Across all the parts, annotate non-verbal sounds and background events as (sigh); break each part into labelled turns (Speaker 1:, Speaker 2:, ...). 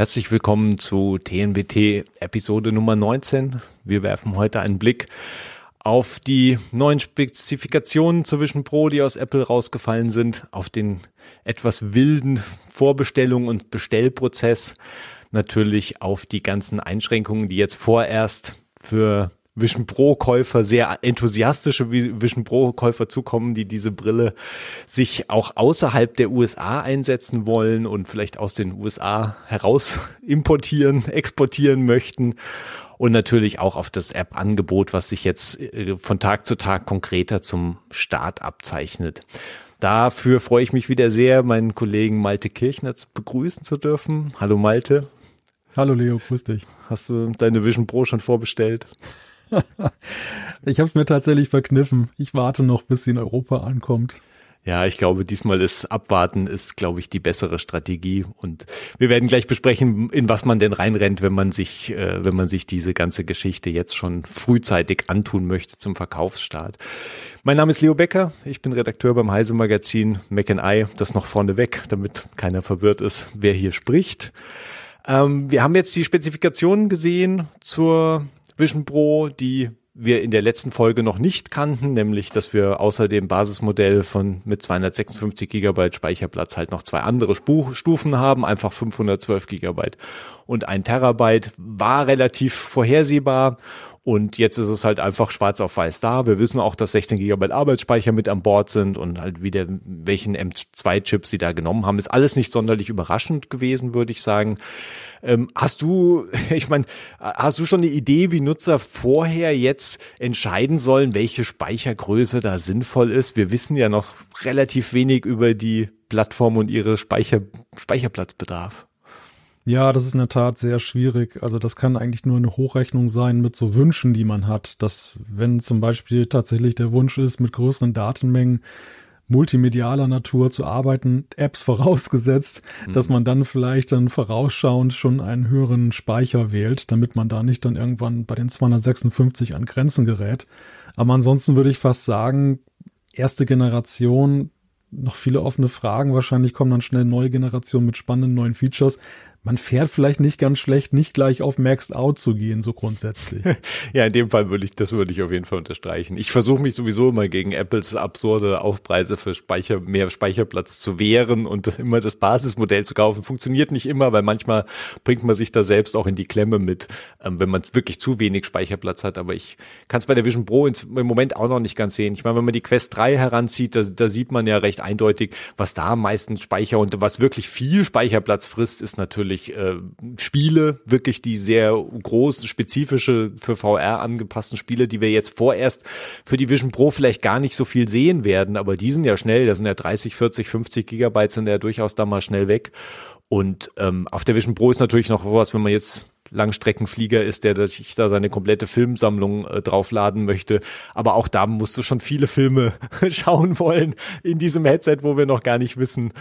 Speaker 1: Herzlich willkommen zu TNBT Episode Nummer 19. Wir werfen heute einen Blick auf die neuen Spezifikationen zur Vision Pro, die aus Apple rausgefallen sind, auf den etwas wilden Vorbestellung und Bestellprozess, natürlich auf die ganzen Einschränkungen, die jetzt vorerst für Vision Pro Käufer, sehr enthusiastische Vision Pro Käufer zukommen, die diese Brille sich auch außerhalb der USA einsetzen wollen und vielleicht aus den USA heraus (laughs) importieren, exportieren möchten. Und natürlich auch auf das App-Angebot, was sich jetzt äh, von Tag zu Tag konkreter zum Start abzeichnet. Dafür freue ich mich wieder sehr, meinen Kollegen Malte Kirchner begrüßen zu dürfen. Hallo Malte.
Speaker 2: Hallo Leo, grüß dich.
Speaker 1: Hast du deine Vision Pro schon vorbestellt?
Speaker 2: Ich habe es mir tatsächlich verkniffen. Ich warte noch, bis sie in Europa ankommt.
Speaker 1: Ja, ich glaube, diesmal ist Abwarten ist, glaube ich, die bessere Strategie. Und wir werden gleich besprechen, in was man denn reinrennt, wenn man sich, äh, wenn man sich diese ganze Geschichte jetzt schon frühzeitig antun möchte zum Verkaufsstart. Mein Name ist Leo Becker. Ich bin Redakteur beim Heise Magazin Mac and I. Das noch vorneweg, damit keiner verwirrt ist, wer hier spricht. Ähm, wir haben jetzt die Spezifikationen gesehen zur Vision Pro, die wir in der letzten Folge noch nicht kannten, nämlich dass wir außer dem Basismodell von mit 256 Gigabyte Speicherplatz halt noch zwei andere Stufen haben, einfach 512 Gigabyte. Und ein Terabyte, war relativ vorhersehbar und jetzt ist es halt einfach schwarz auf weiß da. Wir wissen auch, dass 16 Gigabyte Arbeitsspeicher mit an Bord sind und halt wieder welchen M2-Chip sie da genommen haben. Ist alles nicht sonderlich überraschend gewesen, würde ich sagen. Ähm, hast du, (laughs) ich meine, hast du schon eine Idee, wie Nutzer vorher jetzt entscheiden sollen, welche Speichergröße da sinnvoll ist? Wir wissen ja noch relativ wenig über die Plattform und ihre Speicher, Speicherplatzbedarf.
Speaker 2: Ja, das ist in der Tat sehr schwierig. Also das kann eigentlich nur eine Hochrechnung sein mit so Wünschen, die man hat. Dass wenn zum Beispiel tatsächlich der Wunsch ist, mit größeren Datenmengen multimedialer Natur zu arbeiten, Apps (laughs) vorausgesetzt, mhm. dass man dann vielleicht dann vorausschauend schon einen höheren Speicher wählt, damit man da nicht dann irgendwann bei den 256 an Grenzen gerät. Aber ansonsten würde ich fast sagen, erste Generation, noch viele offene Fragen. Wahrscheinlich kommen dann schnell neue Generationen mit spannenden neuen Features man fährt vielleicht nicht ganz schlecht, nicht gleich auf Maxed Out zu gehen, so grundsätzlich. (laughs)
Speaker 1: ja, in dem Fall würde ich, das würde ich auf jeden Fall unterstreichen. Ich versuche mich sowieso immer gegen Apples absurde Aufpreise für Speicher, mehr Speicherplatz zu wehren und (laughs) immer das Basismodell zu kaufen. Funktioniert nicht immer, weil manchmal bringt man sich da selbst auch in die Klemme mit, ähm, wenn man wirklich zu wenig Speicherplatz hat. Aber ich kann es bei der Vision Pro im Moment auch noch nicht ganz sehen. Ich meine, wenn man die Quest 3 heranzieht, da, da sieht man ja recht eindeutig, was da am meisten Speicher und was wirklich viel Speicherplatz frisst, ist natürlich natürlich äh, Spiele, wirklich die sehr groß, spezifische für VR angepassten Spiele, die wir jetzt vorerst für die Vision Pro vielleicht gar nicht so viel sehen werden, aber die sind ja schnell, da sind ja 30, 40, 50 Gigabyte sind ja durchaus da mal schnell weg. Und ähm, auf der Vision Pro ist natürlich noch was, wenn man jetzt Langstreckenflieger ist, der sich da seine komplette Filmsammlung äh, draufladen möchte. Aber auch da musst du schon viele Filme (laughs) schauen wollen in diesem Headset, wo wir noch gar nicht wissen,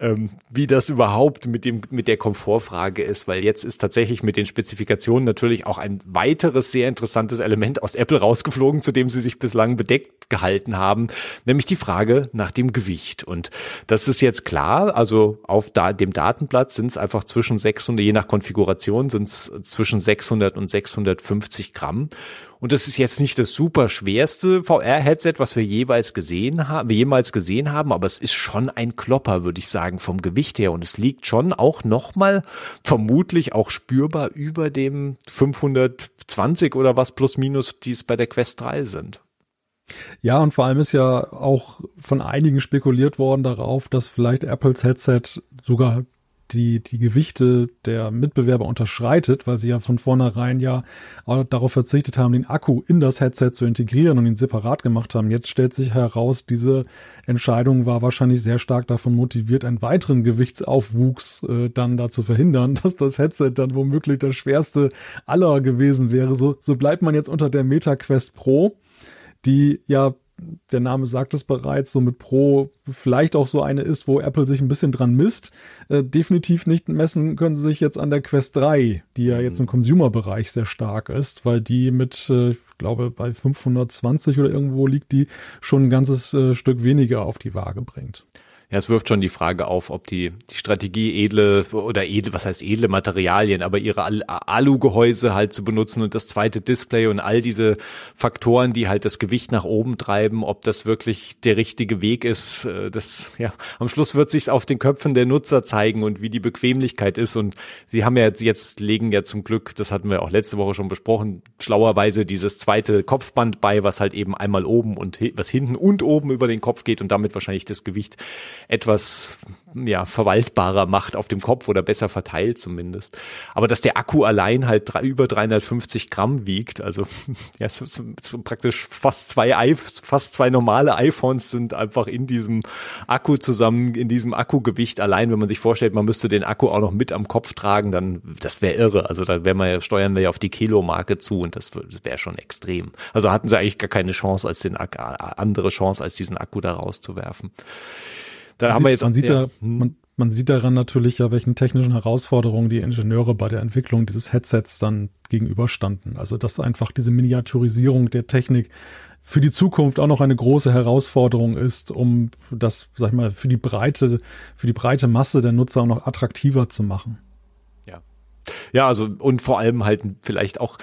Speaker 1: ähm, wie das überhaupt mit dem mit der Komfortfrage ist, weil jetzt ist tatsächlich mit den Spezifikationen natürlich auch ein weiteres sehr interessantes Element aus Apple rausgeflogen, zu dem sie sich bislang bedeckt gehalten haben, nämlich die Frage nach dem Gewicht. Und das ist jetzt klar, also auf da, dem Datenblatt sind es einfach zwischen 600, je nach Konfiguration sind es zwischen 600 und 650 Gramm. Und das ist jetzt nicht das super schwerste VR-Headset, was wir jeweils gesehen haben, wir jemals gesehen haben, aber es ist schon ein Klopper, würde ich sagen, vom Gewicht her. Und es liegt schon auch nochmal vermutlich auch spürbar über dem 520 oder was plus minus, die es bei der Quest 3 sind.
Speaker 2: Ja, und vor allem ist ja auch von einigen spekuliert worden darauf, dass vielleicht Apples Headset sogar die, die Gewichte der Mitbewerber unterschreitet, weil sie ja von vornherein ja darauf verzichtet haben, den Akku in das Headset zu integrieren und ihn separat gemacht haben. Jetzt stellt sich heraus, diese Entscheidung war wahrscheinlich sehr stark davon motiviert, einen weiteren Gewichtsaufwuchs äh, dann da zu verhindern, (laughs) dass das Headset dann womöglich das schwerste aller gewesen wäre. So, so bleibt man jetzt unter der MetaQuest Pro, die ja der Name sagt es bereits, so mit Pro vielleicht auch so eine ist, wo Apple sich ein bisschen dran misst. Äh, definitiv nicht messen können sie sich jetzt an der Quest 3, die ja mhm. jetzt im Consumer-Bereich sehr stark ist, weil die mit, äh, ich glaube, bei 520 oder irgendwo liegt die schon ein ganzes äh, Stück weniger auf die Waage bringt.
Speaker 1: Ja, es wirft schon die Frage auf, ob die, die Strategie edle oder edle, was heißt edle Materialien, aber ihre Al Alugehäuse halt zu benutzen und das zweite Display und all diese Faktoren, die halt das Gewicht nach oben treiben, ob das wirklich der richtige Weg ist. Äh, das, ja, am Schluss wird sich's auf den Köpfen der Nutzer zeigen und wie die Bequemlichkeit ist. Und sie haben ja jetzt, jetzt legen ja zum Glück, das hatten wir auch letzte Woche schon besprochen, schlauerweise dieses zweite Kopfband bei, was halt eben einmal oben und was hinten und oben über den Kopf geht und damit wahrscheinlich das Gewicht etwas ja, verwaltbarer macht auf dem Kopf oder besser verteilt zumindest. Aber dass der Akku allein halt drei, über 350 Gramm wiegt, also (laughs) ja, so, so, so praktisch fast zwei, fast zwei normale iPhones sind einfach in diesem Akku zusammen, in diesem Akkugewicht allein. Wenn man sich vorstellt, man müsste den Akku auch noch mit am Kopf tragen, dann das wäre irre. Also da wäre man ja, steuern wir ja auf die Kilomarke zu und das, das wäre schon extrem. Also hatten sie eigentlich gar keine Chance als den andere Chance als diesen Akku da rauszuwerfen.
Speaker 2: Da man haben sieht, wir jetzt, man sieht ja, da, hm. man, man sieht daran natürlich ja, welchen technischen Herausforderungen die Ingenieure bei der Entwicklung dieses Headsets dann gegenüberstanden. Also dass einfach diese Miniaturisierung der Technik für die Zukunft auch noch eine große Herausforderung ist, um das, sag ich mal, für die breite, für die breite Masse der Nutzer auch noch attraktiver zu machen.
Speaker 1: Ja. Ja, also und vor allem halt vielleicht auch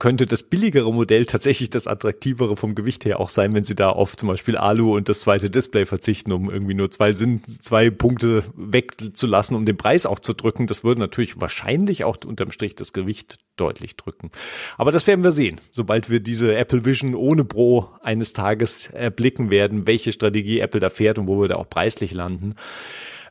Speaker 1: könnte das billigere Modell tatsächlich das attraktivere vom Gewicht her auch sein, wenn sie da auf zum Beispiel Alu und das zweite Display verzichten, um irgendwie nur zwei Sinn, zwei Punkte wegzulassen, um den Preis auch zu drücken. Das würde natürlich wahrscheinlich auch unterm Strich das Gewicht deutlich drücken. Aber das werden wir sehen, sobald wir diese Apple Vision ohne Pro eines Tages erblicken werden, welche Strategie Apple da fährt und wo wir da auch preislich landen.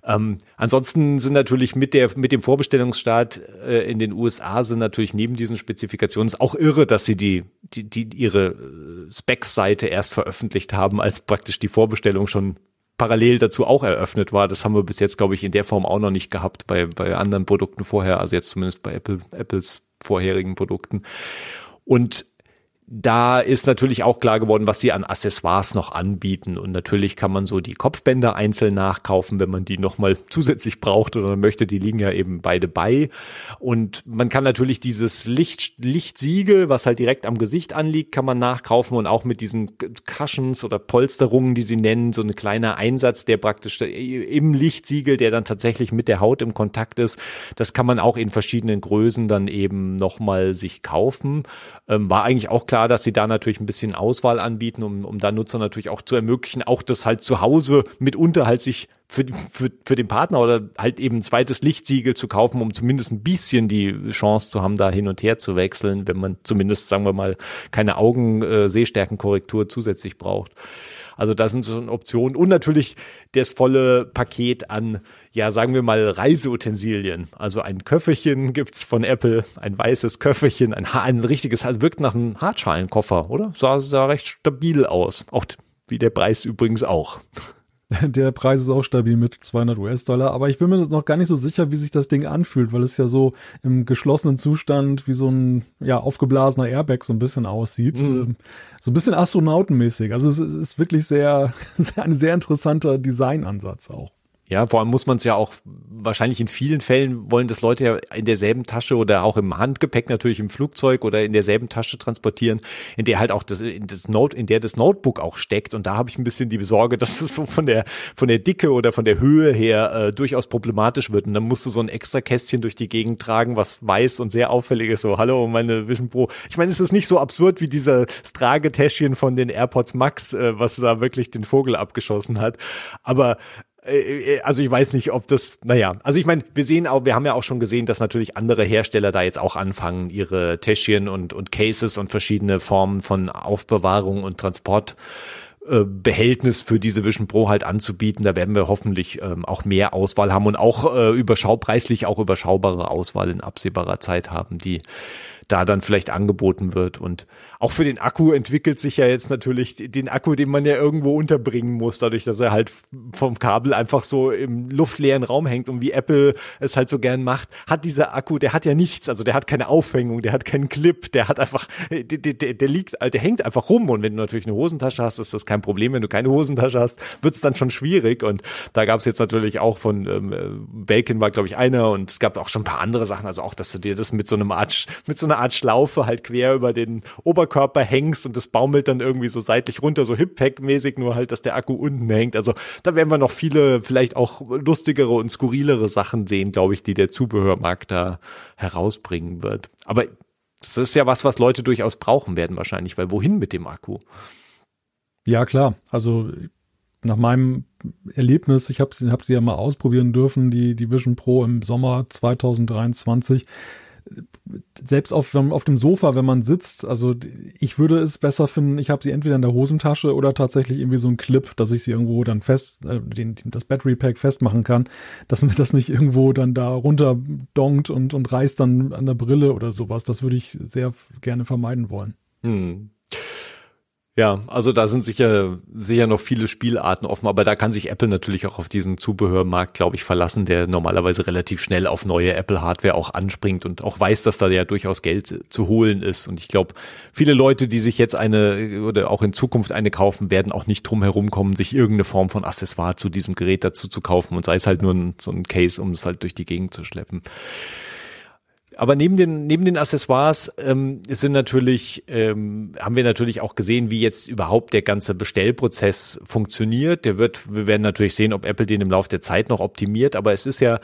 Speaker 1: Ähm, ansonsten sind natürlich mit der mit dem Vorbestellungsstart äh, in den USA sind natürlich neben diesen Spezifikationen ist auch irre, dass sie die die, die ihre äh, Specs-Seite erst veröffentlicht haben, als praktisch die Vorbestellung schon parallel dazu auch eröffnet war. Das haben wir bis jetzt, glaube ich, in der Form auch noch nicht gehabt bei bei anderen Produkten vorher, also jetzt zumindest bei Apple Apples vorherigen Produkten. Und da ist natürlich auch klar geworden, was sie an Accessoires noch anbieten. Und natürlich kann man so die Kopfbänder einzeln nachkaufen, wenn man die nochmal (laughs) zusätzlich braucht oder möchte. Die liegen ja eben beide bei. Und man kann natürlich dieses Licht, Lichtsiegel, was halt direkt am Gesicht anliegt, kann man nachkaufen und auch mit diesen Cushions oder Polsterungen, die sie nennen, so ein kleiner Einsatz, der praktisch im Lichtsiegel, der dann tatsächlich mit der Haut im Kontakt ist. Das kann man auch in verschiedenen Größen dann eben nochmal sich kaufen. Ähm, war eigentlich auch klar, klar, dass sie da natürlich ein bisschen Auswahl anbieten, um, um da Nutzer natürlich auch zu ermöglichen, auch das halt zu Hause mitunter halt sich für, für, für den Partner oder halt eben ein zweites Lichtsiegel zu kaufen, um zumindest ein bisschen die Chance zu haben, da hin und her zu wechseln, wenn man zumindest, sagen wir mal, keine Augen-Sehstärkenkorrektur äh, zusätzlich braucht. Also das sind so Optionen und natürlich das volle Paket an, ja, sagen wir mal Reiseutensilien. Also ein Köfferchen gibt's von Apple, ein weißes Köfferchen, ein, ein richtiges, also wirkt nach einem Hartschalenkoffer, oder? Sah, sah recht stabil aus. Auch wie der Preis übrigens auch. (laughs)
Speaker 2: Der Preis ist auch stabil mit 200 US-Dollar, aber ich bin mir noch gar nicht so sicher, wie sich das Ding anfühlt, weil es ja so im geschlossenen Zustand wie so ein ja aufgeblasener Airbag so ein bisschen aussieht, mhm. so ein bisschen astronautenmäßig. Also es ist wirklich sehr, (laughs) sehr ein sehr interessanter Designansatz auch.
Speaker 1: Ja, vor allem muss man es ja auch wahrscheinlich in vielen Fällen wollen das Leute ja in derselben Tasche oder auch im Handgepäck natürlich im Flugzeug oder in derselben Tasche transportieren, in der halt auch das, in das Note, in der das Notebook auch steckt. Und da habe ich ein bisschen die Besorge, (laughs) dass das von der von der Dicke oder von der Höhe her äh, durchaus problematisch wird. Und dann musst du so ein extra Kästchen durch die Gegend tragen, was weiß und sehr auffällig ist. So, hallo, meine Vision Pro. Ich meine, es ist nicht so absurd wie dieser Tragetäschchen von den AirPods Max, äh, was da wirklich den Vogel abgeschossen hat. Aber also ich weiß nicht, ob das, naja, also ich meine, wir sehen auch, wir haben ja auch schon gesehen, dass natürlich andere Hersteller da jetzt auch anfangen, ihre Täschchen und, und Cases und verschiedene Formen von Aufbewahrung und Transport äh, Behältnis für diese Vision Pro halt anzubieten. Da werden wir hoffentlich ähm, auch mehr Auswahl haben und auch äh, überschau preislich auch überschaubare Auswahl in absehbarer Zeit haben, die da dann vielleicht angeboten wird. Und auch für den Akku entwickelt sich ja jetzt natürlich den Akku, den man ja irgendwo unterbringen muss, dadurch, dass er halt vom Kabel einfach so im luftleeren Raum hängt und wie Apple es halt so gern macht, hat dieser Akku, der hat ja nichts, also der hat keine Aufhängung, der hat keinen Clip, der hat einfach, der, der, der liegt, der hängt einfach rum. Und wenn du natürlich eine Hosentasche hast, ist das kein Problem. Wenn du keine Hosentasche hast, wird es dann schon schwierig. Und da gab es jetzt natürlich auch von ähm, Belkin war glaube ich einer. Und es gab auch schon ein paar andere Sachen, also auch, dass du dir das mit so einem Art, mit so einer Art Schlaufe halt quer über den Oberkörper hängst und das baumelt dann irgendwie so seitlich runter, so Hip-Pack-mäßig, nur halt, dass der Akku unten hängt. Also da werden wir noch viele, vielleicht auch lustigere und skurrilere Sachen sehen, glaube ich, die der Zubehörmarkt da herausbringen wird. Aber das ist ja was, was Leute durchaus brauchen werden wahrscheinlich, weil wohin mit dem Akku?
Speaker 2: Ja, klar. Also nach meinem Erlebnis, ich habe hab sie ja mal ausprobieren dürfen, die, die Vision Pro im Sommer 2023 selbst auf, auf dem Sofa, wenn man sitzt, also ich würde es besser finden, ich habe sie entweder in der Hosentasche oder tatsächlich irgendwie so ein Clip, dass ich sie irgendwo dann fest, äh, den, das Battery Pack festmachen kann, dass mir das nicht irgendwo dann da runter donkt und, und reißt dann an der Brille oder sowas. Das würde ich sehr gerne vermeiden wollen. Hm.
Speaker 1: Ja, also da sind sicher, sicher noch viele Spielarten offen, aber da kann sich Apple natürlich auch auf diesen Zubehörmarkt, glaube ich, verlassen, der normalerweise relativ schnell auf neue Apple-Hardware auch anspringt und auch weiß, dass da ja durchaus Geld zu holen ist. Und ich glaube, viele Leute, die sich jetzt eine oder auch in Zukunft eine kaufen, werden auch nicht drum herum kommen, sich irgendeine Form von Accessoire zu diesem Gerät dazu zu kaufen und sei es halt nur ein, so ein Case, um es halt durch die Gegend zu schleppen. Aber neben den, neben den Accessoires ähm, sind natürlich, ähm, haben wir natürlich auch gesehen, wie jetzt überhaupt der ganze Bestellprozess funktioniert. Der wird, wir werden natürlich sehen, ob Apple den im Laufe der Zeit noch optimiert. Aber es ist ja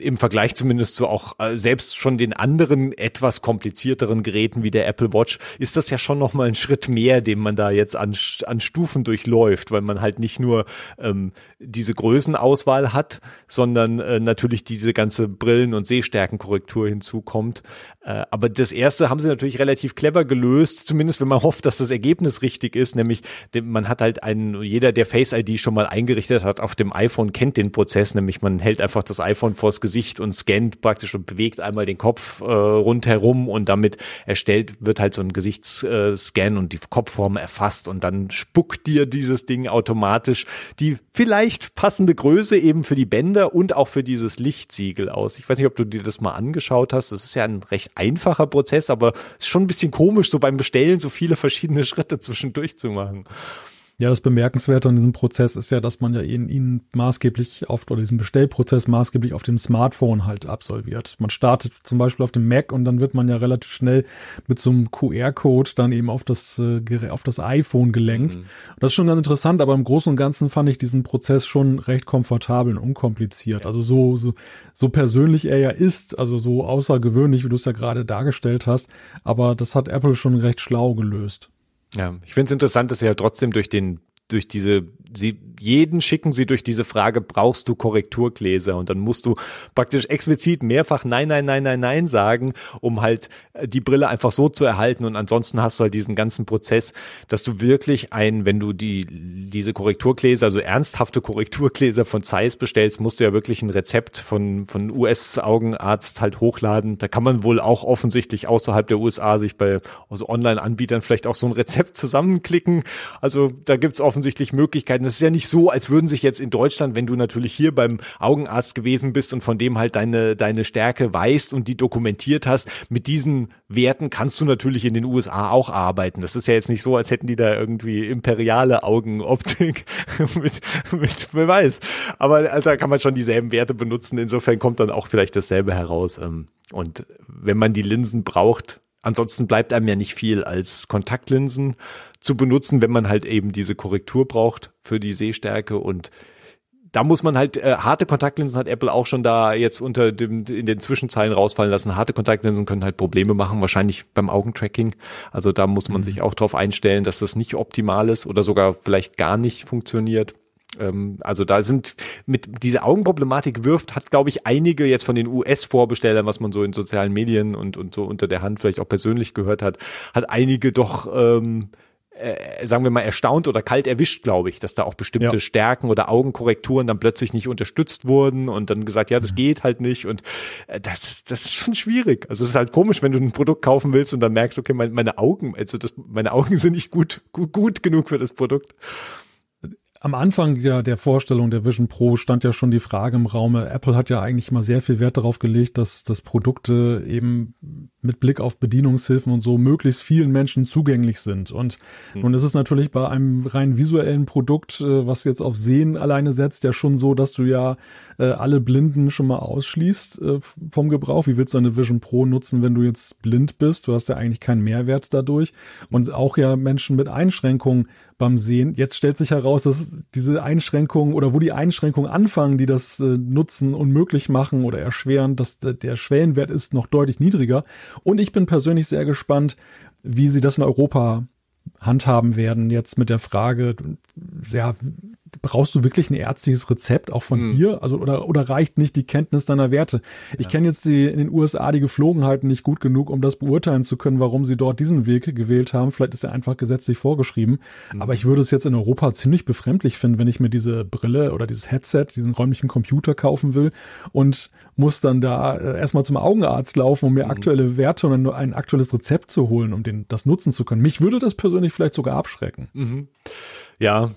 Speaker 1: im Vergleich zumindest zu auch äh, selbst schon den anderen etwas komplizierteren Geräten wie der Apple Watch ist das ja schon noch mal ein Schritt mehr, den man da jetzt an, an Stufen durchläuft, weil man halt nicht nur ähm, diese Größenauswahl hat, sondern äh, natürlich diese ganze Brillen- und Sehstärkenkorrektur hinzukommt. Äh, aber das erste haben sie natürlich relativ clever gelöst, zumindest wenn man hofft, dass das Ergebnis richtig ist, nämlich man hat halt einen, jeder, der Face ID schon mal eingerichtet hat auf dem iPhone, kennt den Prozess, nämlich man hält einfach das iPhone vors Gesicht und scannt praktisch und bewegt einmal den Kopf äh, rundherum und damit erstellt wird halt so ein Gesichtsscan und die Kopfform erfasst und dann spuckt dir dieses Ding automatisch die vielleicht passende Größe eben für die Bänder und auch für dieses Lichtsiegel aus. Ich weiß nicht, ob du dir das mal angeschaut hast. Das ist ja ein recht einfacher Prozess, aber ist schon ein bisschen komisch, so beim Bestellen so viele verschiedene Schritte zwischendurch zu machen.
Speaker 2: Ja, das Bemerkenswerte an diesem Prozess ist ja, dass man ja ihn, ihn maßgeblich auf, oder diesen Bestellprozess maßgeblich auf dem Smartphone halt absolviert. Man startet zum Beispiel auf dem Mac und dann wird man ja relativ schnell mit so einem QR-Code dann eben auf das, äh, auf das iPhone gelenkt. Mhm. Das ist schon ganz interessant, aber im Großen und Ganzen fand ich diesen Prozess schon recht komfortabel und unkompliziert. Ja. Also so, so, so persönlich er ja ist, also so außergewöhnlich, wie du es ja gerade dargestellt hast. Aber das hat Apple schon recht schlau gelöst.
Speaker 1: Ja, ich finde es interessant, dass sie ja trotzdem durch den durch diese sie jeden schicken sie durch diese Frage, brauchst du Korrekturgläser? Und dann musst du praktisch explizit mehrfach Nein, Nein, Nein, Nein, Nein sagen, um halt äh, die Brille einfach so zu erhalten. Und ansonsten hast du halt diesen ganzen Prozess, dass du wirklich ein, wenn du die, diese Korrekturgläser, also ernsthafte Korrekturgläser von Zeiss bestellst, musst du ja wirklich ein Rezept von, von US-Augenarzt halt hochladen. Da kann man wohl auch offensichtlich außerhalb der USA sich bei also Online-Anbietern vielleicht auch so ein Rezept zusammenklicken. Also da gibt's offensichtlich Möglichkeiten, das ist ja nicht so, als würden sich jetzt in Deutschland, wenn du natürlich hier beim Augenarzt gewesen bist und von dem halt deine, deine Stärke weißt und die dokumentiert hast, mit diesen Werten kannst du natürlich in den USA auch arbeiten. Das ist ja jetzt nicht so, als hätten die da irgendwie imperiale Augenoptik (laughs) mit, mit, wer weiß. Aber da kann man schon dieselben Werte benutzen. Insofern kommt dann auch vielleicht dasselbe heraus. Ähm, und wenn man die Linsen braucht, Ansonsten bleibt einem ja nicht viel als Kontaktlinsen zu benutzen, wenn man halt eben diese Korrektur braucht für die Sehstärke und da muss man halt äh, harte Kontaktlinsen hat Apple auch schon da jetzt unter dem in den Zwischenzeilen rausfallen lassen. Harte Kontaktlinsen können halt Probleme machen, wahrscheinlich beim Augentracking. Also da muss man mhm. sich auch darauf einstellen, dass das nicht optimal ist oder sogar vielleicht gar nicht funktioniert. Ähm, also da sind mit diese Augenproblematik wirft, hat glaube ich einige jetzt von den US-Vorbestellern, was man so in sozialen Medien und und so unter der Hand vielleicht auch persönlich gehört hat, hat einige doch ähm, äh, sagen wir mal, erstaunt oder kalt erwischt, glaube ich, dass da auch bestimmte ja. Stärken oder Augenkorrekturen dann plötzlich nicht unterstützt wurden und dann gesagt, ja, das mhm. geht halt nicht. Und äh, das, ist, das ist schon schwierig. Also es ist halt komisch, wenn du ein Produkt kaufen willst und dann merkst, okay, meine, meine Augen, also das, meine Augen (laughs) sind nicht gut, gut, gut genug für das Produkt
Speaker 2: am Anfang ja der Vorstellung der Vision Pro stand ja schon die Frage im Raume, Apple hat ja eigentlich mal sehr viel Wert darauf gelegt, dass, dass Produkte eben mit Blick auf Bedienungshilfen und so möglichst vielen Menschen zugänglich sind. Und mhm. nun ist es natürlich bei einem rein visuellen Produkt, äh, was jetzt auf Sehen alleine setzt, ja schon so, dass du ja äh, alle Blinden schon mal ausschließt äh, vom Gebrauch. Wie willst du eine Vision Pro nutzen, wenn du jetzt blind bist? Du hast ja eigentlich keinen Mehrwert dadurch. Und auch ja Menschen mit Einschränkungen beim Sehen. Jetzt stellt sich heraus, dass diese Einschränkungen oder wo die Einschränkungen anfangen, die das Nutzen unmöglich machen oder erschweren, dass der Schwellenwert ist noch deutlich niedriger. Und ich bin persönlich sehr gespannt, wie sie das in Europa handhaben werden, jetzt mit der Frage, ja, brauchst du wirklich ein ärztliches Rezept auch von mhm. hier? Also oder oder reicht nicht die Kenntnis deiner Werte? Ich ja. kenne jetzt die in den USA die Geflogenheiten nicht gut genug, um das beurteilen zu können, warum sie dort diesen Weg gewählt haben. Vielleicht ist er einfach gesetzlich vorgeschrieben. Mhm. Aber ich würde es jetzt in Europa ziemlich befremdlich finden, wenn ich mir diese Brille oder dieses Headset, diesen räumlichen Computer kaufen will und muss dann da äh, erstmal zum Augenarzt laufen, um mir mhm. aktuelle Werte und ein aktuelles Rezept zu holen, um den das nutzen zu können. Mich würde das persönlich vielleicht sogar abschrecken.
Speaker 1: Ja,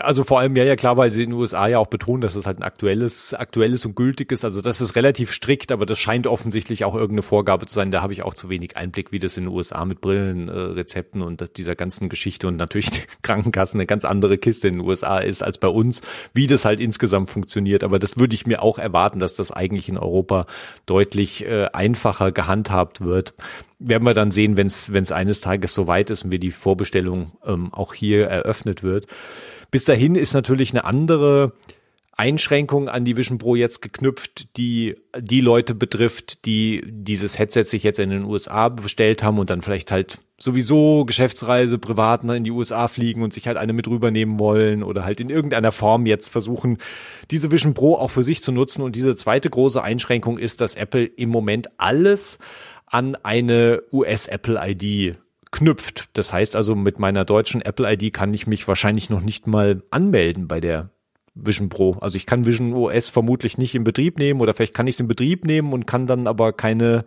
Speaker 1: also vor allem, ja, ja klar, weil sie in den USA ja auch betonen, dass es halt ein aktuelles, aktuelles und gültiges, also das ist relativ strikt, aber das scheint offensichtlich auch irgendeine Vorgabe zu sein. Da habe ich auch zu wenig Einblick, wie das in den USA mit Brillenrezepten äh, und dieser ganzen Geschichte und natürlich (laughs) Krankenkassen eine ganz andere Kiste in den USA ist als bei uns, wie das halt insgesamt funktioniert. Aber das würde ich mir auch erwarten, dass das eigentlich in Europa deutlich äh, einfacher gehandhabt wird werden wir dann sehen, wenn es eines Tages soweit ist und wir die Vorbestellung ähm, auch hier eröffnet wird. Bis dahin ist natürlich eine andere Einschränkung an die Vision Pro jetzt geknüpft, die die Leute betrifft, die dieses Headset sich jetzt in den USA bestellt haben und dann vielleicht halt sowieso Geschäftsreise privat in die USA fliegen und sich halt eine mit rübernehmen wollen oder halt in irgendeiner Form jetzt versuchen, diese Vision Pro auch für sich zu nutzen. Und diese zweite große Einschränkung ist, dass Apple im Moment alles an eine US-Apple-ID knüpft. Das heißt also, mit meiner deutschen Apple-ID kann ich mich wahrscheinlich noch nicht mal anmelden bei der Vision Pro. Also ich kann Vision OS vermutlich nicht in Betrieb nehmen oder vielleicht kann ich es in Betrieb nehmen und kann dann aber keine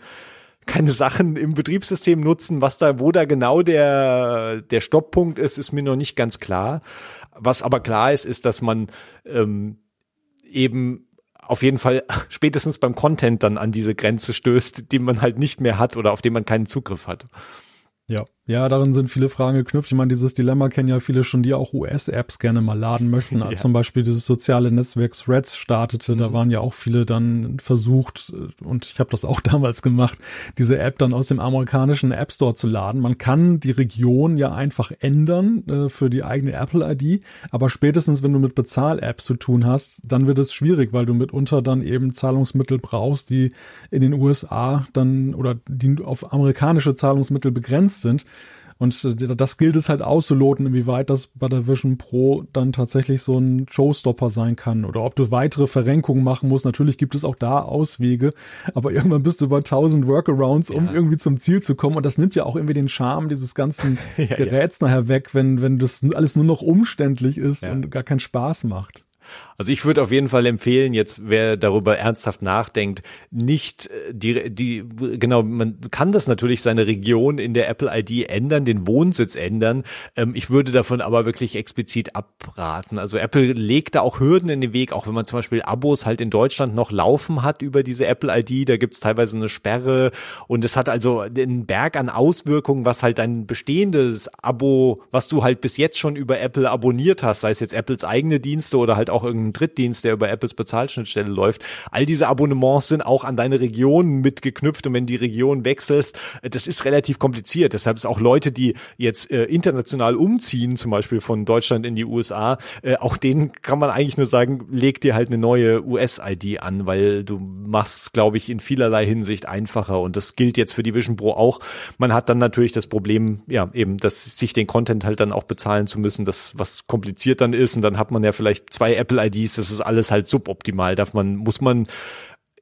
Speaker 1: keine Sachen im Betriebssystem nutzen. Was da, wo da genau der der Stopppunkt ist, ist mir noch nicht ganz klar. Was aber klar ist, ist, dass man ähm, eben auf jeden Fall spätestens beim Content dann an diese Grenze stößt, die man halt nicht mehr hat oder auf den man keinen Zugriff hat.
Speaker 2: Ja, ja, darin sind viele Fragen geknüpft. Ich meine, dieses Dilemma kennen ja viele schon, die auch US-Apps gerne mal laden möchten. (laughs) Ja. Zum Beispiel dieses soziale Netzwerk Threads startete, mhm. da waren ja auch viele dann versucht, und ich habe das auch (laughs) damals gemacht, diese App dann aus dem amerikanischen App Store zu laden. Man kann die Region ja einfach ändern äh, für die eigene Apple-ID, aber spätestens, wenn du mit Bezahl-Apps zu tun hast, dann wird es schwierig, weil du mitunter dann eben Zahlungsmittel brauchst, die in den USA dann oder die auf amerikanische Zahlungsmittel begrenzt sind. Und das gilt es halt auszuloten, inwieweit das bei der Vision Pro dann tatsächlich so ein Showstopper sein kann oder ob du weitere Verrenkungen machen musst. Natürlich gibt es auch da Auswege, aber irgendwann bist du bei tausend Workarounds, um ja. irgendwie zum Ziel zu kommen. Und das nimmt ja auch irgendwie den Charme dieses ganzen (laughs) ja, Geräts ja. nachher weg, wenn, wenn das alles nur noch umständlich ist und gar keinen Spaß macht.
Speaker 1: Also ich würde auf jeden Fall empfehlen, jetzt wer darüber ernsthaft nachdenkt, nicht äh, die, die, genau, man kann das natürlich seine Region in der Apple ID ändern, den Wohnsitz ändern. Ähm, ich würde davon aber wirklich explizit abraten. Also Apple legt da auch Hürden in den Weg, auch wenn man zum Beispiel Abos halt in Deutschland noch laufen hat über diese Apple ID, da gibt's teilweise eine Sperre und es hat also den Berg an Auswirkungen, was halt dein bestehendes Abo, was du halt bis jetzt schon über Apple abonniert hast, sei es jetzt Apples eigene Dienste oder halt auch irgendein Drittdienst, der über Apples Bezahlschnittstelle läuft. All diese Abonnements sind auch an deine Region mitgeknüpft und wenn die Region wechselst, äh, das ist relativ kompliziert. Deshalb ist auch Leute, die jetzt äh, international umziehen, zum Beispiel von Deutschland in die USA, äh, auch denen kann man eigentlich nur sagen, leg dir halt eine neue US-ID an, weil du machst, glaube ich, in vielerlei Hinsicht einfacher und das gilt jetzt für die Vision Pro auch. Man hat dann natürlich das Problem, ja, eben, dass sich den Content halt dann auch bezahlen zu müssen, das was kompliziert dann ist und dann hat man ja vielleicht zwei Apple IDs dies, das ist alles halt suboptimal. Darf man, muss man,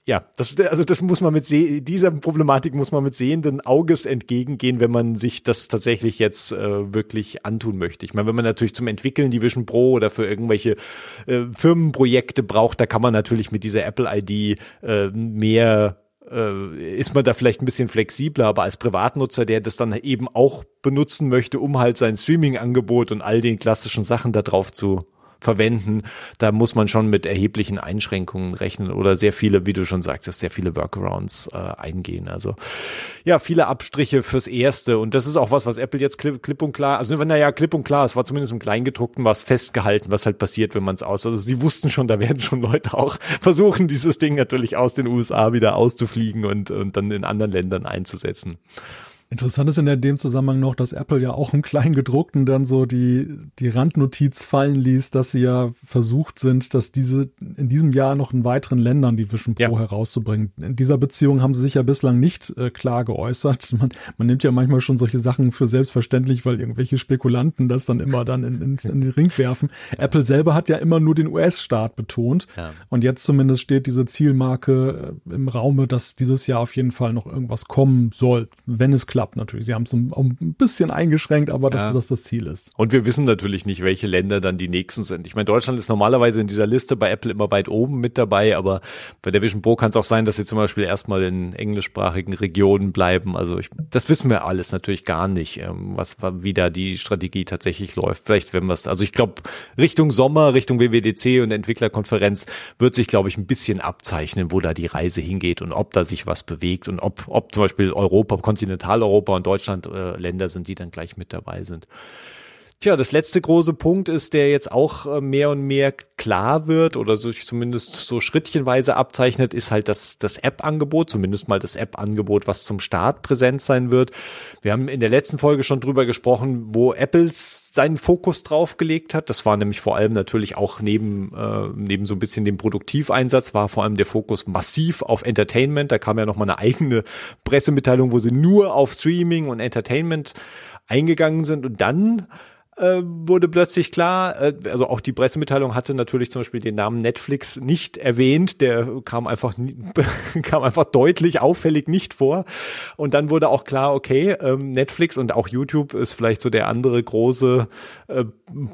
Speaker 1: ja, das, also das muss man mit dieser Problematik muss man mit sehenden Auges entgegengehen, wenn man sich das tatsächlich jetzt äh, wirklich antun möchte. Ich meine, wenn man natürlich zum Entwickeln die Vision Pro oder für irgendwelche äh, Firmenprojekte braucht, da kann man natürlich mit dieser Apple ID äh, mehr äh, ist man da vielleicht ein bisschen flexibler, aber als Privatnutzer, der das dann eben auch benutzen möchte, um halt sein Streaming-Angebot und all den klassischen Sachen da drauf zu verwenden, da muss man schon mit erheblichen Einschränkungen rechnen oder sehr viele, wie du schon sagtest, sehr viele Workarounds äh, eingehen. Also ja, viele Abstriche fürs Erste und das ist auch was, was Apple jetzt klipp, klipp und klar, also naja, klipp und klar, es war zumindest im Kleingedruckten was festgehalten, was halt passiert, wenn man es aus, also sie wussten schon, da werden schon Leute auch (laughs) versuchen, dieses Ding natürlich aus den USA wieder auszufliegen und, und dann in anderen Ländern einzusetzen.
Speaker 2: Interessant ist in dem Zusammenhang noch, dass Apple ja auch im Kleingedruckten dann so die, die Randnotiz fallen ließ, dass sie ja versucht sind, dass diese in diesem Jahr noch in weiteren Ländern die Vision Pro ja. herauszubringen. In dieser Beziehung haben sie sich ja bislang nicht äh, klar geäußert. (laughs) Man, man nimmt ja manchmal schon solche Sachen für selbstverständlich, weil irgendwelche Spekulanten das dann immer dann in, in, in den Ring werfen. Apple selber hat ja immer nur den US-Staat betont. Ja. Und jetzt zumindest steht diese Zielmarke äh, im Raume, dass dieses Jahr auf jeden Fall noch irgendwas kommen soll, wenn es klar klappt natürlich. Sie haben es ein, bisschen eingeschränkt, aber dass ja. das das Ziel ist.
Speaker 1: Und wir wissen natürlich nicht, welche Länder dann die nächsten sind. Ich meine, Deutschland ist normalerweise in dieser Liste bei Apple immer weit oben mit dabei, aber bei der Vision Pro kann es auch sein, dass sie zum Beispiel erstmal in englischsprachigen Regionen bleiben. Also ich, das wissen wir alles natürlich gar nicht, ähm, was wie da die Strategie tatsächlich läuft. Vielleicht wenn wir es, also ich glaube, Richtung Sommer, Richtung WWDC und Entwicklerkonferenz wird sich, glaube ich, ein bisschen abzeichnen, wo da die Reise hingeht und ob da sich was bewegt und ob, ob zum Beispiel Europa, Kontinentaleuropa Europa und Deutschland äh, Länder sind, die dann gleich mit dabei sind. Tja, das letzte große Punkt ist, der jetzt auch äh, mehr und mehr klar wird oder sich zumindest so schrittchenweise abzeichnet, ist halt das, das App-Angebot, zumindest mal das App-Angebot, was zum Start präsent sein wird. Wir haben in der letzten Folge schon drüber gesprochen, wo Apple seinen Fokus drauf gelegt hat. Das war nämlich vor allem natürlich auch neben, äh, neben so ein bisschen dem Produktiveinsatz, war vor allem der Fokus massiv auf Entertainment. Da kam ja nochmal eine eigene Pressemitteilung, wo sie nur auf Streaming und Entertainment eingegangen sind und dann äh, wurde plötzlich klar, äh, also auch die Pressemitteilung hatte natürlich zum Beispiel den Namen Netflix nicht erwähnt, der kam einfach (laughs) kam einfach deutlich auffällig nicht vor und dann wurde auch klar, okay, ähm, Netflix und auch YouTube ist vielleicht so der andere große äh,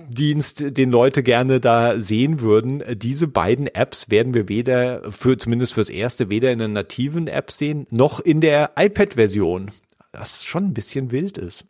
Speaker 1: Dienst, den Leute gerne da sehen würden. Diese beiden Apps werden wir weder für zumindest fürs erste weder in einer nativen App sehen noch in der iPad-Version, was schon ein bisschen wild ist.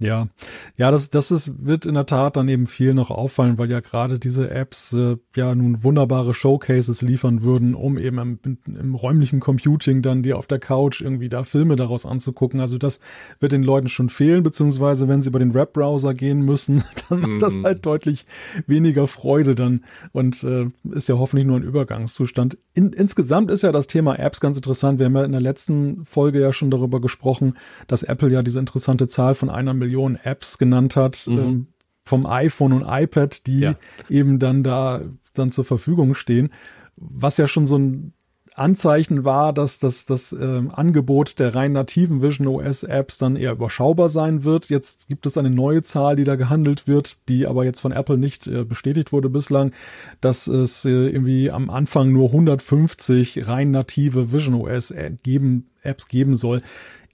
Speaker 2: Ja, ja, das, das ist, wird in der Tat dann eben viel noch auffallen, weil ja gerade diese Apps äh, ja nun wunderbare Showcases liefern würden, um eben im, im räumlichen Computing dann dir auf der Couch irgendwie da Filme daraus anzugucken. Also das wird den Leuten schon fehlen, beziehungsweise wenn sie über den Webbrowser gehen müssen, (laughs) dann macht das mhm. halt deutlich weniger Freude dann und äh, ist ja hoffentlich nur ein Übergangszustand. In, insgesamt ist ja das Thema Apps ganz interessant. Wir haben ja in der letzten Folge ja schon darüber gesprochen, dass Apple ja diese interessante Zahl von einer Million Millionen Apps genannt hat, mhm. ähm, vom iPhone und iPad, die ja. eben dann da dann zur Verfügung stehen. Was ja schon so ein Anzeichen war, dass das, das ähm, Angebot der rein nativen Vision OS Apps dann eher überschaubar sein wird. Jetzt gibt es eine neue Zahl, die da gehandelt wird, die aber jetzt von Apple nicht äh, bestätigt wurde bislang, dass es äh, irgendwie am Anfang nur 150 rein native Vision OS äh, geben, Apps geben soll.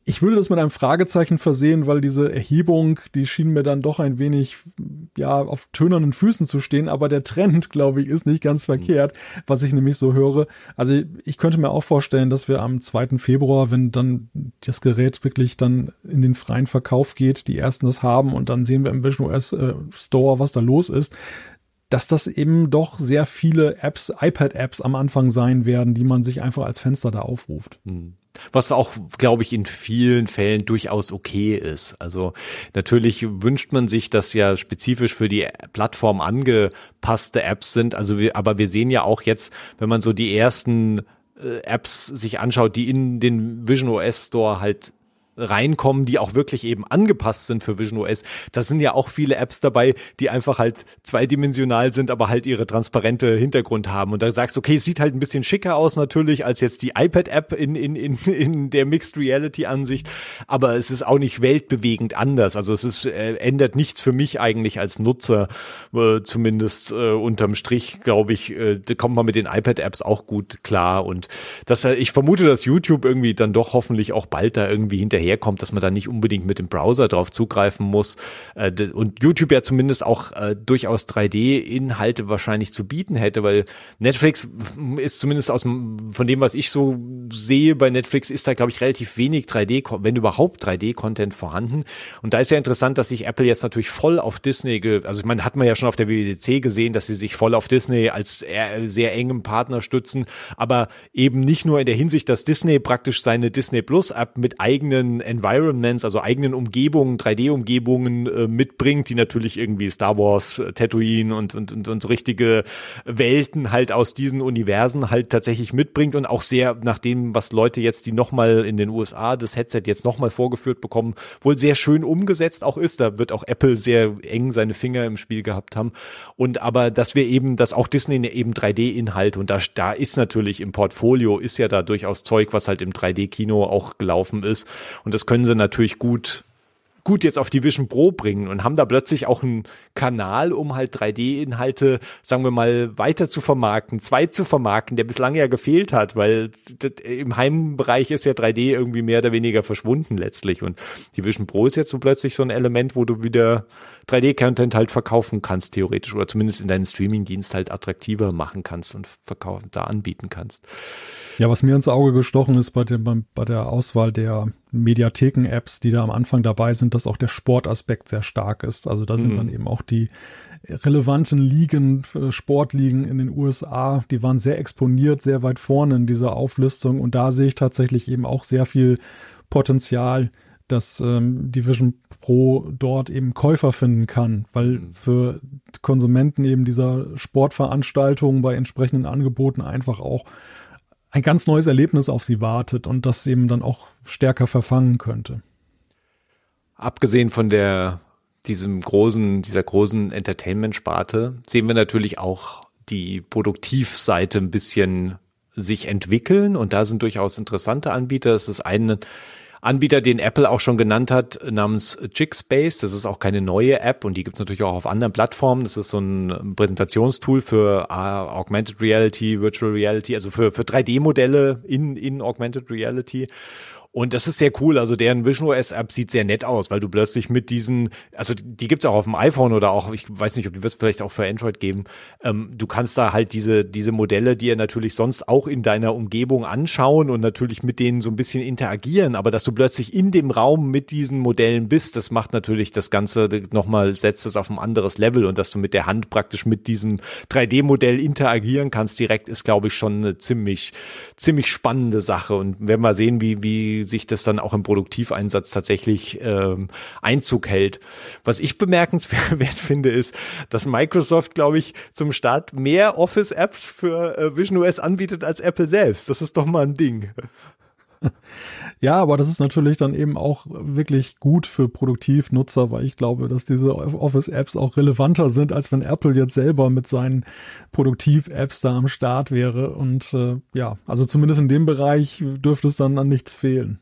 Speaker 2: Ich würde das mit einem Fragezeichen versehen, weil diese Erhebung, die schien mir dann doch ein wenig, ja, auf tönernen Füßen zu stehen. Aber der Trend, (laughs) glaube ich, ist nicht ganz verkehrt, was ich nämlich so höre. Also ich könnte mir auch vorstellen, dass wir am 2. Februar, wenn dann das Gerät wirklich dann in den freien Verkauf geht, die ersten das haben und dann sehen wir im Vision OS äh, Store, was da los ist dass das eben doch sehr viele Apps, iPad-Apps am Anfang sein werden, die man sich einfach als Fenster da aufruft. Hm.
Speaker 1: Was auch, glaube ich, in vielen Fällen durchaus okay ist. Also natürlich wünscht man sich, dass ja spezifisch für die Plattform angepasste Apps sind. Also wir, aber wir sehen ja auch jetzt, wenn man so die ersten äh, Apps sich anschaut, die in den Vision OS Store halt reinkommen, die auch wirklich eben angepasst sind für Vision OS. Da sind ja auch viele Apps dabei, die einfach halt zweidimensional sind, aber halt ihre transparente Hintergrund haben. Und da sagst du, okay, es sieht halt ein bisschen schicker aus natürlich als jetzt die iPad-App in, in, in, in der Mixed Reality-Ansicht, aber es ist auch nicht weltbewegend anders. Also es ist, äh, ändert nichts für mich eigentlich als Nutzer, äh, zumindest äh, unterm Strich, glaube ich, äh, kommt man mit den iPad-Apps auch gut klar. Und das, äh, ich vermute, dass YouTube irgendwie dann doch hoffentlich auch bald da irgendwie hinterher daherkommt, dass man da nicht unbedingt mit dem Browser drauf zugreifen muss. Äh, und YouTube ja zumindest auch äh, durchaus 3D-Inhalte wahrscheinlich zu bieten hätte, weil Netflix ist zumindest aus von dem, was ich so sehe bei Netflix, ist da, glaube ich, relativ wenig 3D, wenn überhaupt 3D-Content vorhanden. Und da ist ja interessant, dass sich Apple jetzt natürlich voll auf Disney, also ich meine, hat man ja schon auf der WWDC gesehen, dass sie sich voll auf Disney als sehr engem Partner stützen, aber eben nicht nur in der Hinsicht, dass Disney praktisch seine Disney Plus App mit eigenen Environments, also eigenen Umgebungen, 3D-Umgebungen äh, mitbringt, die natürlich irgendwie Star Wars, äh, Tatooine und, und, und, und so richtige Welten halt aus diesen Universen halt tatsächlich mitbringt und auch sehr nach dem, was Leute jetzt, die nochmal in den USA das Headset jetzt nochmal vorgeführt bekommen, wohl sehr schön umgesetzt auch ist. Da wird auch Apple sehr eng seine Finger im Spiel gehabt haben. Und aber, dass wir eben, dass auch Disney eben 3D-Inhalt und da, da ist natürlich im Portfolio ist ja da durchaus Zeug, was halt im 3D-Kino auch gelaufen ist. Und das können sie natürlich gut gut jetzt auf die Vision Pro bringen und haben da plötzlich auch einen Kanal, um halt 3D-Inhalte, sagen wir mal, weiter zu vermarkten, zwei zu vermarkten, der bislang ja gefehlt hat, weil im Heimbereich ist ja 3D irgendwie mehr oder weniger verschwunden letztlich. Und die Vision Pro ist jetzt so plötzlich so ein Element, wo du wieder 3D-Content halt verkaufen kannst, theoretisch, oder zumindest in deinen Streaming-Dienst halt attraktiver machen kannst und verkaufen, da anbieten kannst.
Speaker 2: Ja, was mir ins Auge gestochen ist bei, dem, bei der Auswahl der Mediatheken-Apps, die da am Anfang dabei sind, dass auch der Sportaspekt sehr stark ist. Also da sind mhm. dann eben auch die relevanten Ligen, äh, Sportligen in den USA, die waren sehr exponiert, sehr weit vorne in dieser Auflistung. Und da sehe ich tatsächlich eben auch sehr viel Potenzial, dass ähm, die Vision Pro dort eben Käufer finden kann, weil mhm. für Konsumenten eben dieser Sportveranstaltungen bei entsprechenden Angeboten einfach auch ein ganz neues Erlebnis auf sie wartet und das eben dann auch stärker verfangen könnte.
Speaker 1: Abgesehen von der diesem großen, dieser großen Entertainment-Sparte sehen wir natürlich auch die Produktivseite ein bisschen sich entwickeln und da sind durchaus interessante Anbieter. Es ist ein Anbieter, den Apple auch schon genannt hat, namens Chickspace. Das ist auch keine neue App und die gibt es natürlich auch auf anderen Plattformen. Das ist so ein Präsentationstool für uh, Augmented Reality, Virtual Reality, also für, für 3D-Modelle in, in Augmented Reality. Und das ist sehr cool. Also deren Vision OS App sieht sehr nett aus, weil du plötzlich mit diesen, also die gibt's auch auf dem iPhone oder auch, ich weiß nicht, ob die wird vielleicht auch für Android geben. Ähm, du kannst da halt diese, diese Modelle dir natürlich sonst auch in deiner Umgebung anschauen und natürlich mit denen so ein bisschen interagieren. Aber dass du plötzlich in dem Raum mit diesen Modellen bist, das macht natürlich das Ganze nochmal, setzt es auf ein anderes Level und dass du mit der Hand praktisch mit diesem 3D-Modell interagieren kannst direkt, ist glaube ich schon eine ziemlich, ziemlich spannende Sache. Und wenn wir sehen, wie, wie sich das dann auch im Produktiveinsatz tatsächlich ähm, Einzug hält. Was ich bemerkenswert (laughs) finde, ist, dass Microsoft, glaube ich, zum Start mehr Office-Apps für äh, Vision OS anbietet als Apple selbst. Das ist doch mal ein Ding. (laughs)
Speaker 2: Ja, aber das ist natürlich dann eben auch wirklich gut für Produktivnutzer, weil ich glaube, dass diese Office-Apps auch relevanter sind, als wenn Apple jetzt selber mit seinen Produktiv-Apps da am Start wäre. Und äh, ja, also zumindest in dem Bereich dürfte es dann an nichts fehlen.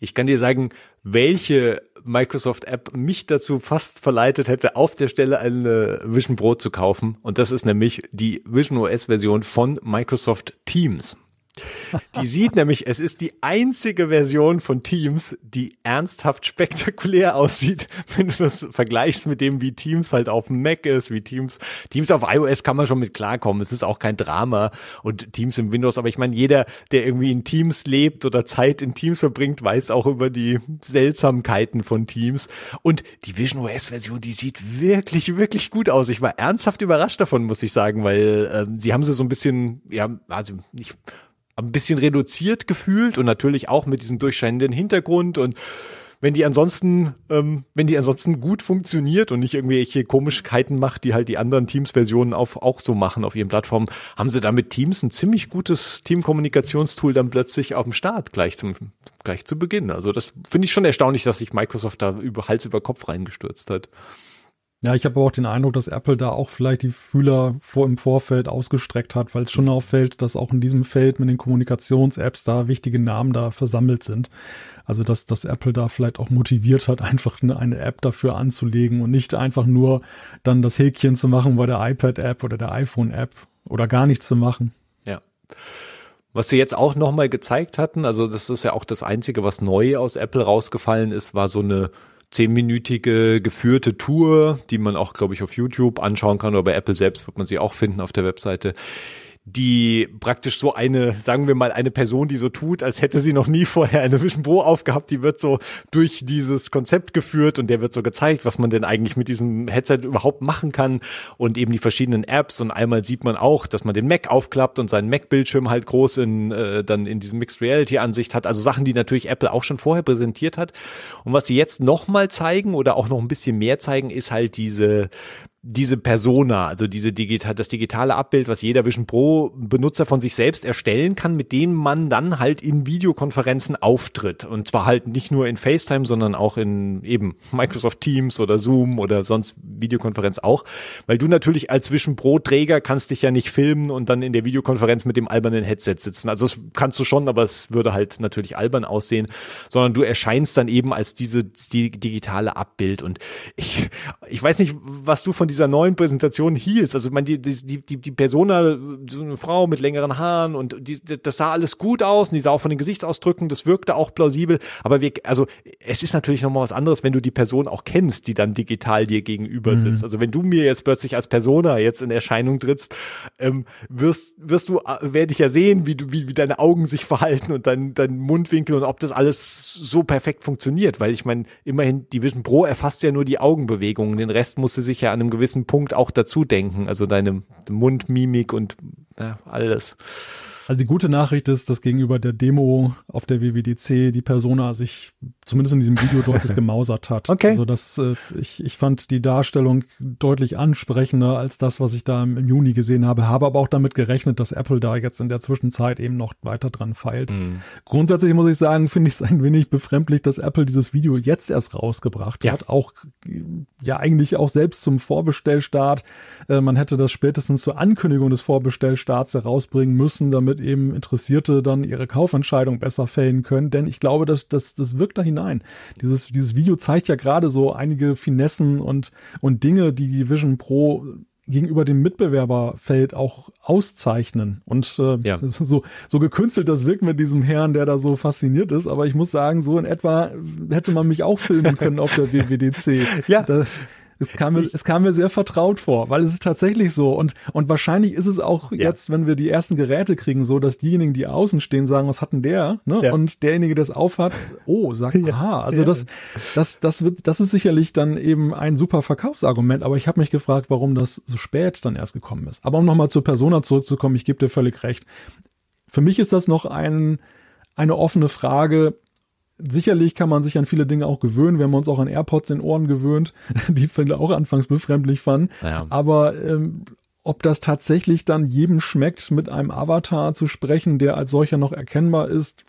Speaker 1: Ich kann dir sagen, welche Microsoft-App mich dazu fast verleitet hätte, auf der Stelle eine Vision Pro zu kaufen. Und das ist nämlich die Vision OS-Version von Microsoft Teams. Die sieht nämlich, es ist die einzige Version von Teams, die ernsthaft spektakulär aussieht, wenn du das vergleichst mit dem, wie Teams halt auf dem Mac ist, wie Teams, Teams auf iOS kann man schon mit klarkommen. Es ist auch kein Drama und Teams im Windows, aber ich meine, jeder, der irgendwie in Teams lebt oder Zeit in Teams verbringt, weiß auch über die Seltsamkeiten von Teams und die Vision OS Version, die sieht wirklich, wirklich gut aus. Ich war ernsthaft überrascht davon, muss ich sagen, weil ähm, sie haben sie so ein bisschen, ja, also nicht ein bisschen reduziert gefühlt und natürlich auch mit diesem durchscheinenden Hintergrund und wenn die ansonsten, ähm, wenn die ansonsten gut funktioniert und nicht irgendwelche Komischkeiten macht, die halt die anderen Teams-Versionen auch, auch so machen auf ihren Plattformen, haben sie damit Teams ein ziemlich gutes Teamkommunikationstool dann plötzlich auf dem Start gleich zum, gleich zu Beginn. Also das finde ich schon erstaunlich, dass sich Microsoft da über Hals über Kopf reingestürzt hat.
Speaker 2: Ja, ich habe auch den Eindruck, dass Apple da auch vielleicht die Fühler vor im Vorfeld ausgestreckt hat, weil es schon auffällt, dass auch in diesem Feld mit den Kommunikations-Apps da wichtige Namen da versammelt sind. Also dass, dass Apple da vielleicht auch motiviert hat, (laughs) einfach eine, eine App dafür anzulegen und nicht einfach nur dann das Häkchen zu machen bei der iPad-App oder der iPhone-App oder gar nichts zu machen.
Speaker 1: Ja. Was sie jetzt auch nochmal gezeigt hatten, also das ist ja auch das Einzige, was neu aus Apple rausgefallen ist, war so eine zehnminütige geführte Tour, die man auch, glaube ich, auf YouTube anschauen kann oder bei Apple selbst wird man sie auch finden auf der Webseite die praktisch so eine, sagen wir mal, eine Person, die so tut, als hätte sie noch nie vorher eine Vision Pro aufgehabt, die wird so durch dieses Konzept geführt und der wird so gezeigt, was man denn eigentlich mit diesem Headset überhaupt machen kann. Und eben die verschiedenen Apps. Und einmal sieht man auch, dass man den Mac aufklappt und seinen Mac-Bildschirm halt groß in äh, dann in diesem Mixed Reality Ansicht hat, also Sachen, die natürlich Apple auch schon vorher präsentiert hat. Und was sie jetzt nochmal zeigen oder auch noch ein bisschen mehr zeigen, ist halt diese diese Persona, also diese digital, das digitale Abbild, was jeder Vision Pro Benutzer von sich selbst erstellen kann, mit dem man dann halt in Videokonferenzen auftritt. Und zwar halt nicht nur in FaceTime, sondern auch in eben Microsoft Teams oder Zoom oder sonst Videokonferenz auch. Weil du natürlich als Vision Pro Träger kannst dich ja nicht filmen und dann in der Videokonferenz mit dem albernen Headset sitzen. Also das kannst du schon, aber es würde halt natürlich albern aussehen, sondern du erscheinst dann eben als diese die digitale Abbild. Und ich, ich weiß nicht, was du von dieser neuen Präsentation hielt. Also meine, die, die, die, die Persona, so eine Frau mit längeren Haaren und die, das sah alles gut aus und die sah auch von den Gesichtsausdrücken, das wirkte auch plausibel. Aber wir, also es ist natürlich nochmal was anderes, wenn du die Person auch kennst, die dann digital dir gegenüber sitzt. Mhm. Also wenn du mir jetzt plötzlich als Persona jetzt in Erscheinung trittst, ähm, wirst, wirst du, äh, werde ich ja sehen, wie du, wie, wie deine Augen sich verhalten und dein, dein Mundwinkel und ob das alles so perfekt funktioniert. Weil ich meine, immerhin, die Vision Pro erfasst ja nur die Augenbewegungen. Den Rest musste sich ja an einem gewissen gewissen Punkt auch dazu denken. Also deine Mundmimik und ja, alles.
Speaker 2: Also die gute Nachricht ist, dass gegenüber der Demo auf der WWDC die Persona sich zumindest in diesem Video (laughs) deutlich gemausert hat.
Speaker 1: Okay.
Speaker 2: Also das, äh, ich, ich fand die Darstellung deutlich ansprechender als das, was ich da im, im, Juni gesehen habe, habe aber auch damit gerechnet, dass Apple da jetzt in der Zwischenzeit eben noch weiter dran feilt. Mhm. Grundsätzlich muss ich sagen, (laughs) finde ich es ein wenig befremdlich, dass Apple dieses Video jetzt erst rausgebracht ja. hat. Auch ja eigentlich auch selbst zum Vorbestellstart. Äh, man hätte das spätestens zur Ankündigung des Vorbestellstarts herausbringen müssen, damit eben Interessierte dann ihre Kaufentscheidung besser fällen können. Denn ich glaube, dass das, das wirkt dahin hinein. Dieses, dieses Video zeigt ja gerade so einige Finessen und, und Dinge, die die Vision Pro gegenüber dem Mitbewerberfeld auch auszeichnen. Und äh, ja. (laughs) so, so gekünstelt das wirkt mit diesem Herrn, der da so fasziniert ist. Aber ich muss sagen, so in etwa hätte man mich auch filmen können auf der WWDC.
Speaker 1: Ja.
Speaker 2: Da, es kam, mir, es kam mir sehr vertraut vor, weil es ist tatsächlich so. Und, und wahrscheinlich ist es auch ja. jetzt, wenn wir die ersten Geräte kriegen, so, dass diejenigen, die außen stehen, sagen, was hat denn der? Ne? Ja. Und derjenige, der es aufhat, oh, sagt, (laughs) ja. aha. Also das, das, das wird, das ist sicherlich dann eben ein super Verkaufsargument. Aber ich habe mich gefragt, warum das so spät dann erst gekommen ist. Aber um nochmal zur Persona zurückzukommen, ich gebe dir völlig recht. Für mich ist das noch ein, eine offene Frage, Sicherlich kann man sich an viele Dinge auch gewöhnen. Wir haben uns auch an AirPods in Ohren gewöhnt, (laughs) die viele auch anfangs befremdlich fanden. Ja. Aber ähm, ob das tatsächlich dann jedem schmeckt, mit einem Avatar zu sprechen, der als solcher noch erkennbar ist,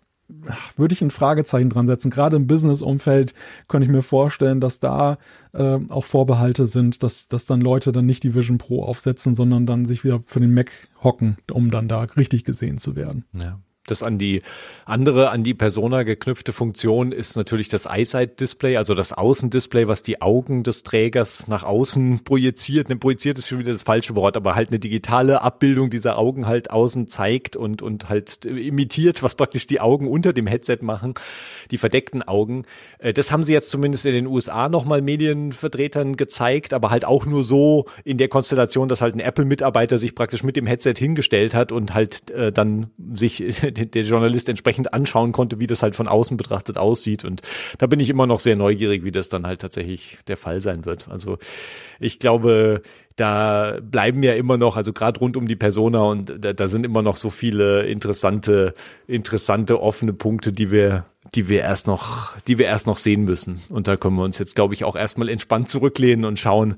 Speaker 2: würde ich ein Fragezeichen dran setzen. Gerade im Business-Umfeld könnte ich mir vorstellen, dass da äh, auch Vorbehalte sind, dass, dass dann Leute dann nicht die Vision Pro aufsetzen, sondern dann sich wieder für den Mac hocken, um dann da richtig gesehen zu werden.
Speaker 1: Ja. Das an die andere, an die Persona geknüpfte Funktion ist natürlich das Eyesight-Display, also das Außendisplay, was die Augen des Trägers nach außen projiziert. Ne, projiziert ist schon wieder das falsche Wort, aber halt eine digitale Abbildung dieser Augen halt außen zeigt und, und halt imitiert, was praktisch die Augen unter dem Headset machen, die verdeckten Augen. Äh, das haben sie jetzt zumindest in den USA nochmal Medienvertretern gezeigt, aber halt auch nur so in der Konstellation, dass halt ein Apple-Mitarbeiter sich praktisch mit dem Headset hingestellt hat und halt äh, dann sich der Journalist entsprechend anschauen konnte, wie das halt von außen betrachtet aussieht. Und da bin ich immer noch sehr neugierig, wie das dann halt tatsächlich der Fall sein wird. Also ich glaube, da bleiben ja immer noch, also gerade rund um die Persona und da, da sind immer noch so viele interessante, interessante offene Punkte, die wir, die wir erst noch, die wir erst noch sehen müssen. Und da können wir uns jetzt, glaube ich, auch erstmal entspannt zurücklehnen und schauen,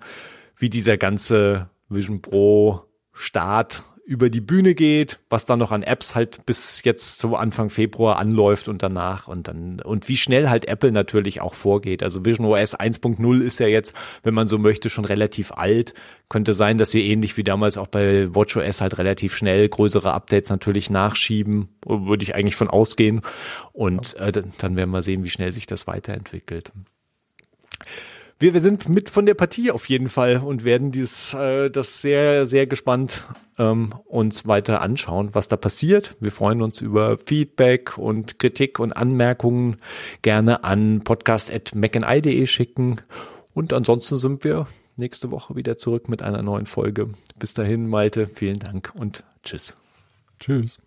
Speaker 1: wie dieser ganze Vision Pro Start über die Bühne geht, was dann noch an Apps halt bis jetzt zu Anfang Februar anläuft und danach und dann und wie schnell halt Apple natürlich auch vorgeht. Also Vision OS 1.0 ist ja jetzt, wenn man so möchte, schon relativ alt. Könnte sein, dass sie ähnlich wie damals auch bei WatchOS halt relativ schnell größere Updates natürlich nachschieben, würde ich eigentlich von ausgehen. Und äh, dann werden wir sehen, wie schnell sich das weiterentwickelt. Wir, wir sind mit von der Partie auf jeden Fall und werden dies, äh, das sehr, sehr gespannt ähm, uns weiter anschauen, was da passiert. Wir freuen uns über Feedback und Kritik und Anmerkungen gerne an podcast.mcandI.de schicken. Und ansonsten sind wir nächste Woche wieder zurück mit einer neuen Folge. Bis dahin, Malte, vielen Dank und tschüss.
Speaker 2: Tschüss.